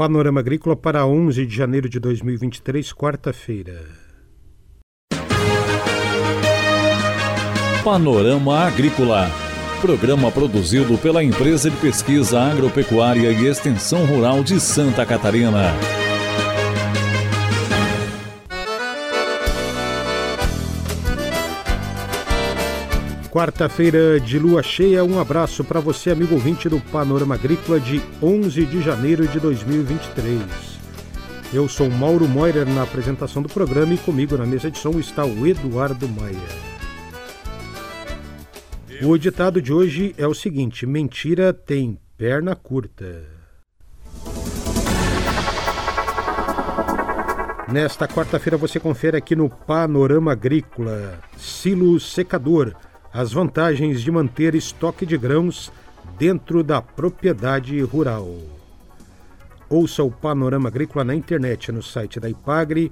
Panorama Agrícola para 11 de janeiro de 2023, quarta-feira. Panorama Agrícola. Programa produzido pela Empresa de Pesquisa Agropecuária e Extensão Rural de Santa Catarina. Quarta-feira de lua cheia, um abraço para você, amigo ouvinte do Panorama Agrícola de 11 de janeiro de 2023. Eu sou Mauro Moirer na apresentação do programa e comigo na mesa de som está o Eduardo Maia. O ditado de hoje é o seguinte: mentira tem perna curta. Nesta quarta-feira você confere aqui no Panorama Agrícola Silo Secador as vantagens de manter estoque de grãos dentro da propriedade rural. Ouça o Panorama Agrícola na internet, no site da Ipagre,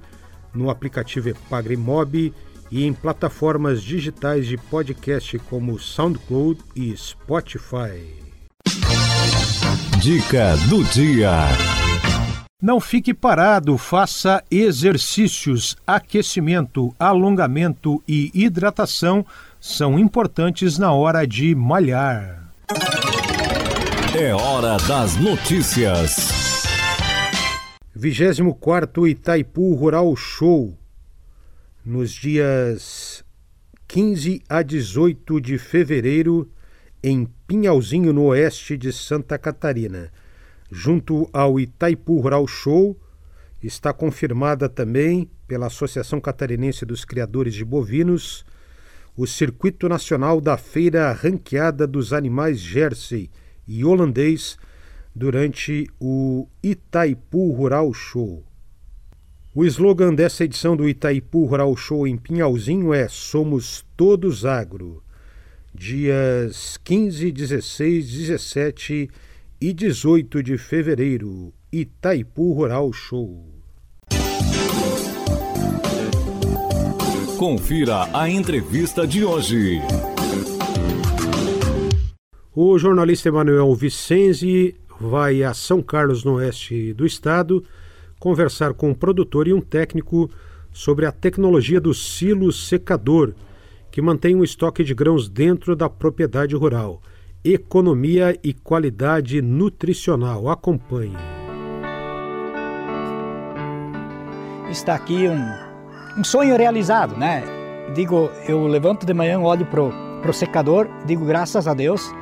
no aplicativo Ipagre Mob e em plataformas digitais de podcast como SoundCloud e Spotify. Dica do dia. Não fique parado, faça exercícios, aquecimento, alongamento e hidratação são importantes na hora de malhar. É hora das notícias. 24 Itaipu Rural Show, nos dias 15 a 18 de fevereiro, em Pinhalzinho, no oeste de Santa Catarina. Junto ao Itaipu Rural Show, está confirmada também pela Associação Catarinense dos Criadores de Bovinos o Circuito Nacional da Feira Ranqueada dos Animais Jersey e Holandês durante o Itaipu Rural Show. O slogan dessa edição do Itaipu Rural Show em Pinhalzinho é Somos Todos Agro. Dias 15, 16, 17 e 18 de fevereiro, Itaipu Rural Show. Confira a entrevista de hoje. O jornalista Emanuel Vicenzi vai a São Carlos, no oeste do estado, conversar com um produtor e um técnico sobre a tecnologia do silo secador, que mantém um estoque de grãos dentro da propriedade rural. Economia e qualidade nutricional. Acompanhe. Está aqui um um sonho realizado, né? Digo, eu levanto de manhã, olho pro, pro secador, digo graças a Deus.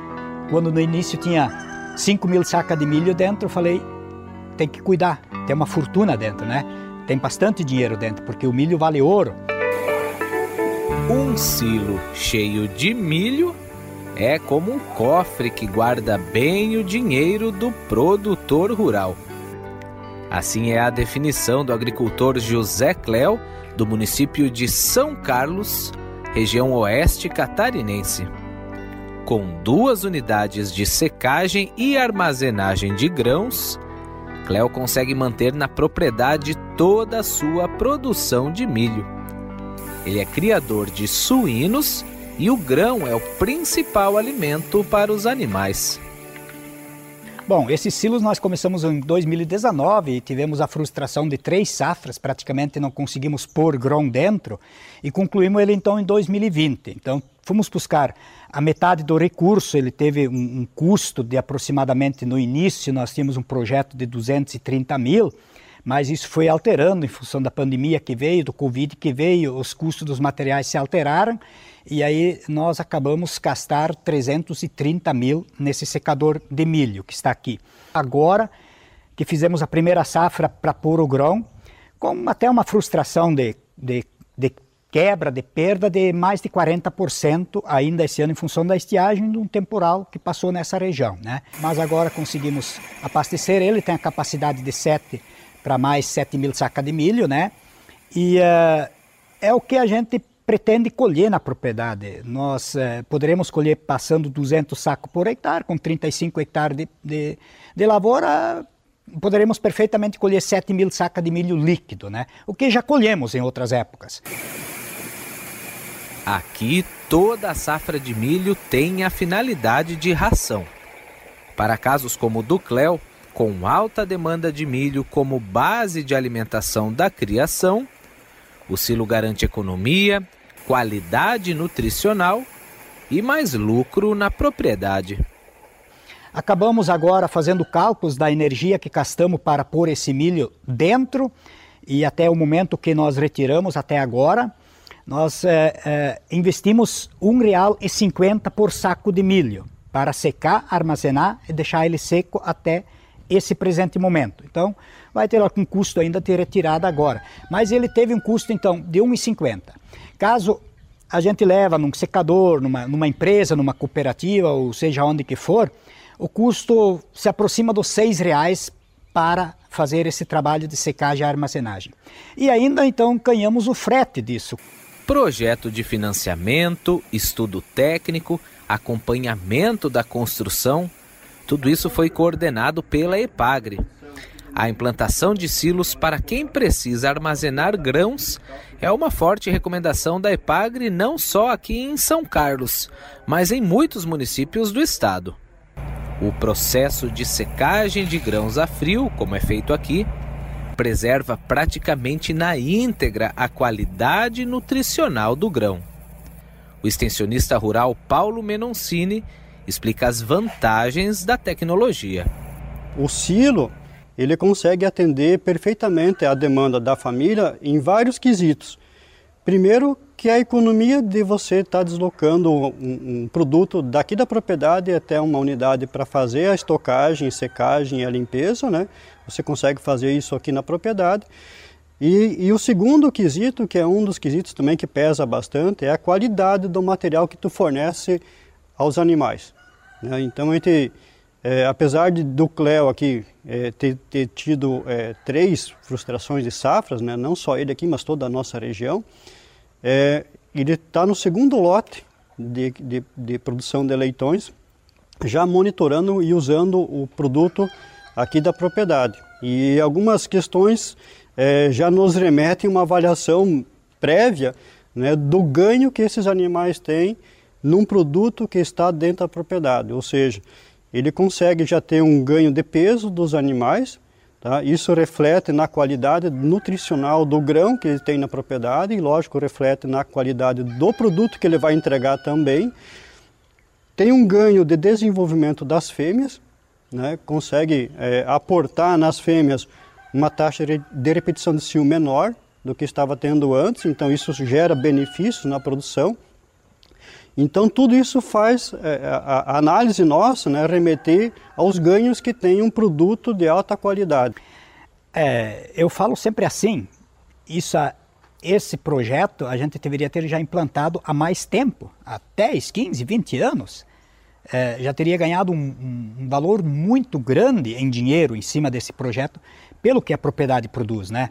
Quando no início tinha 5 mil sacas de milho dentro, falei, tem que cuidar, tem uma fortuna dentro, né? Tem bastante dinheiro dentro, porque o milho vale ouro. Um silo cheio de milho é como um cofre que guarda bem o dinheiro do produtor rural. Assim é a definição do agricultor José Cléo do município de São Carlos, região oeste catarinense. Com duas unidades de secagem e armazenagem de grãos, Cleo consegue manter na propriedade toda a sua produção de milho. Ele é criador de suínos e o grão é o principal alimento para os animais. Bom, esses silos nós começamos em 2019 e tivemos a frustração de três safras, praticamente não conseguimos pôr grão dentro e concluímos ele então em 2020. Então fomos buscar a metade do recurso, ele teve um, um custo de aproximadamente no início, nós tínhamos um projeto de 230 mil, mas isso foi alterando em função da pandemia que veio, do Covid que veio, os custos dos materiais se alteraram e aí nós acabamos gastar 330 mil nesse secador de milho que está aqui. Agora que fizemos a primeira safra para pôr o grão, com até uma frustração de, de, de quebra, de perda de mais de 40% ainda esse ano em função da estiagem de um temporal que passou nessa região. Né? Mas agora conseguimos abastecer ele, tem a capacidade de 7 para mais 7 mil sacas de milho, né? E uh, é o que a gente pretende colher na propriedade. Nós eh, poderemos colher passando 200 sacos por hectare, com 35 hectares de, de, de lavoura, poderemos perfeitamente colher 7 mil sacas de milho líquido, né? o que já colhemos em outras épocas. Aqui, toda a safra de milho tem a finalidade de ração. Para casos como o do Cléo, com alta demanda de milho como base de alimentação da criação, o silo garante economia, qualidade nutricional e mais lucro na propriedade. Acabamos agora fazendo cálculos da energia que gastamos para pôr esse milho dentro e até o momento que nós retiramos até agora, nós é, é, investimos R$ 1,50 por saco de milho para secar, armazenar e deixar ele seco até esse presente momento. Então, vai ter algum custo ainda de retirada agora. Mas ele teve um custo, então, de R$ 1,50. Caso a gente leva num secador, numa, numa empresa, numa cooperativa, ou seja onde que for, o custo se aproxima dos seis reais para fazer esse trabalho de secagem e armazenagem. E ainda então ganhamos o frete disso. Projeto de financiamento, estudo técnico, acompanhamento da construção, tudo isso foi coordenado pela EPAGRE. A implantação de silos para quem precisa armazenar grãos é uma forte recomendação da EPAGRE não só aqui em São Carlos, mas em muitos municípios do estado. O processo de secagem de grãos a frio, como é feito aqui, preserva praticamente na íntegra a qualidade nutricional do grão. O extensionista rural Paulo Menoncini explica as vantagens da tecnologia. O silo ele consegue atender perfeitamente a demanda da família em vários quesitos. Primeiro, que a economia de você estar tá deslocando um, um, produto daqui da propriedade até uma unidade para fazer a estocagem, secagem e a limpeza, né? Você consegue fazer isso aqui na propriedade. E, e, o segundo quesito, que é um dos quesitos também que pesa bastante, é a qualidade do material que tu fornece aos animais. Né? Então, a gente, é, apesar de, do Cleo aqui é, ter, ter, tido é, três frustrações de safras, né? não só ele aqui, mas toda a nossa região, é, ele está no segundo lote de, de, de, produção de leitões, já monitorando e usando o produto aqui da propriedade. E algumas questões é, já nos remetem uma avaliação prévia né, do ganho que esses animais têm num produto que está dentro da propriedade, ou seja, ele consegue já ter um ganho de peso dos animais, Tá? Isso reflete na qualidade nutricional do grão que ele tem na propriedade e, lógico, reflete na qualidade do produto que ele vai entregar também. Tem um ganho de desenvolvimento das fêmeas, né? consegue é, aportar nas fêmeas uma taxa de repetição de cio menor do que estava tendo antes, então isso gera benefícios na produção. Então, tudo isso faz é, a, a, análise nossa né, remeter aos ganhos que tem um produto de alta qualidade. É, eu falo sempre assim, isso, esse projeto a gente deveria ter já implantado há mais tempo, há 10, 15, 20 anos. É, já teria ganhado um, um, valor muito grande em dinheiro em cima desse projeto, pelo que a propriedade produz, né?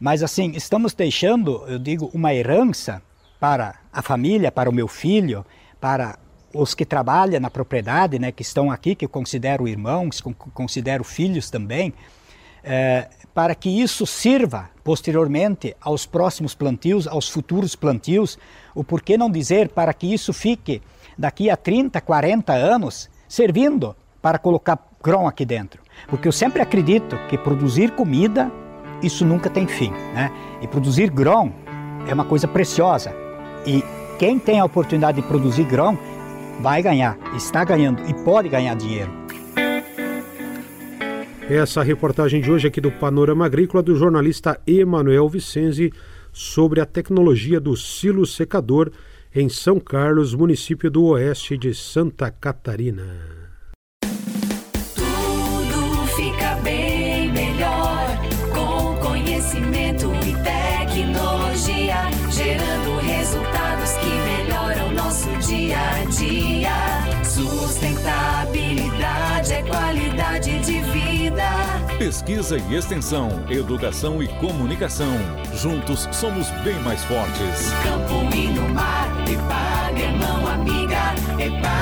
Mas assim, estamos deixando, eu digo, uma herança para a família, para o meu filho, para os que trabalham na propriedade, né, que estão aqui, que eu considero irmãos, considero filhos também, é, para que isso sirva posteriormente aos próximos plantios, aos futuros plantios, o por que não dizer para que isso fique daqui a 30, 40 anos servindo para colocar grão aqui dentro. Porque eu sempre acredito que produzir comida, isso nunca tem fim, né? E produzir grão é uma coisa preciosa. E quem tem a oportunidade de produzir grão vai ganhar, está ganhando e pode ganhar dinheiro. Essa reportagem de hoje aqui do Panorama Agrícola do jornalista Emanuel Vicenzi sobre a tecnologia do silo secador em São Carlos, município do oeste de Santa Catarina. Tudo fica bem melhor com conhecimento e tecnologia, gerando dia a dia. Sustentabilidade é qualidade de vida. Pesquisa e extensão, educação e comunicação. Juntos somos bem mais fortes. Campo e no mar, Epag é mão amiga, Epag.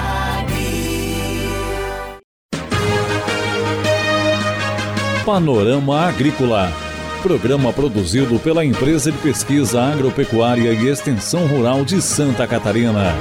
Panorama Agrícola Programa produzido pela Empresa de Pesquisa Agropecuária e Extensão Rural de Santa Catarina.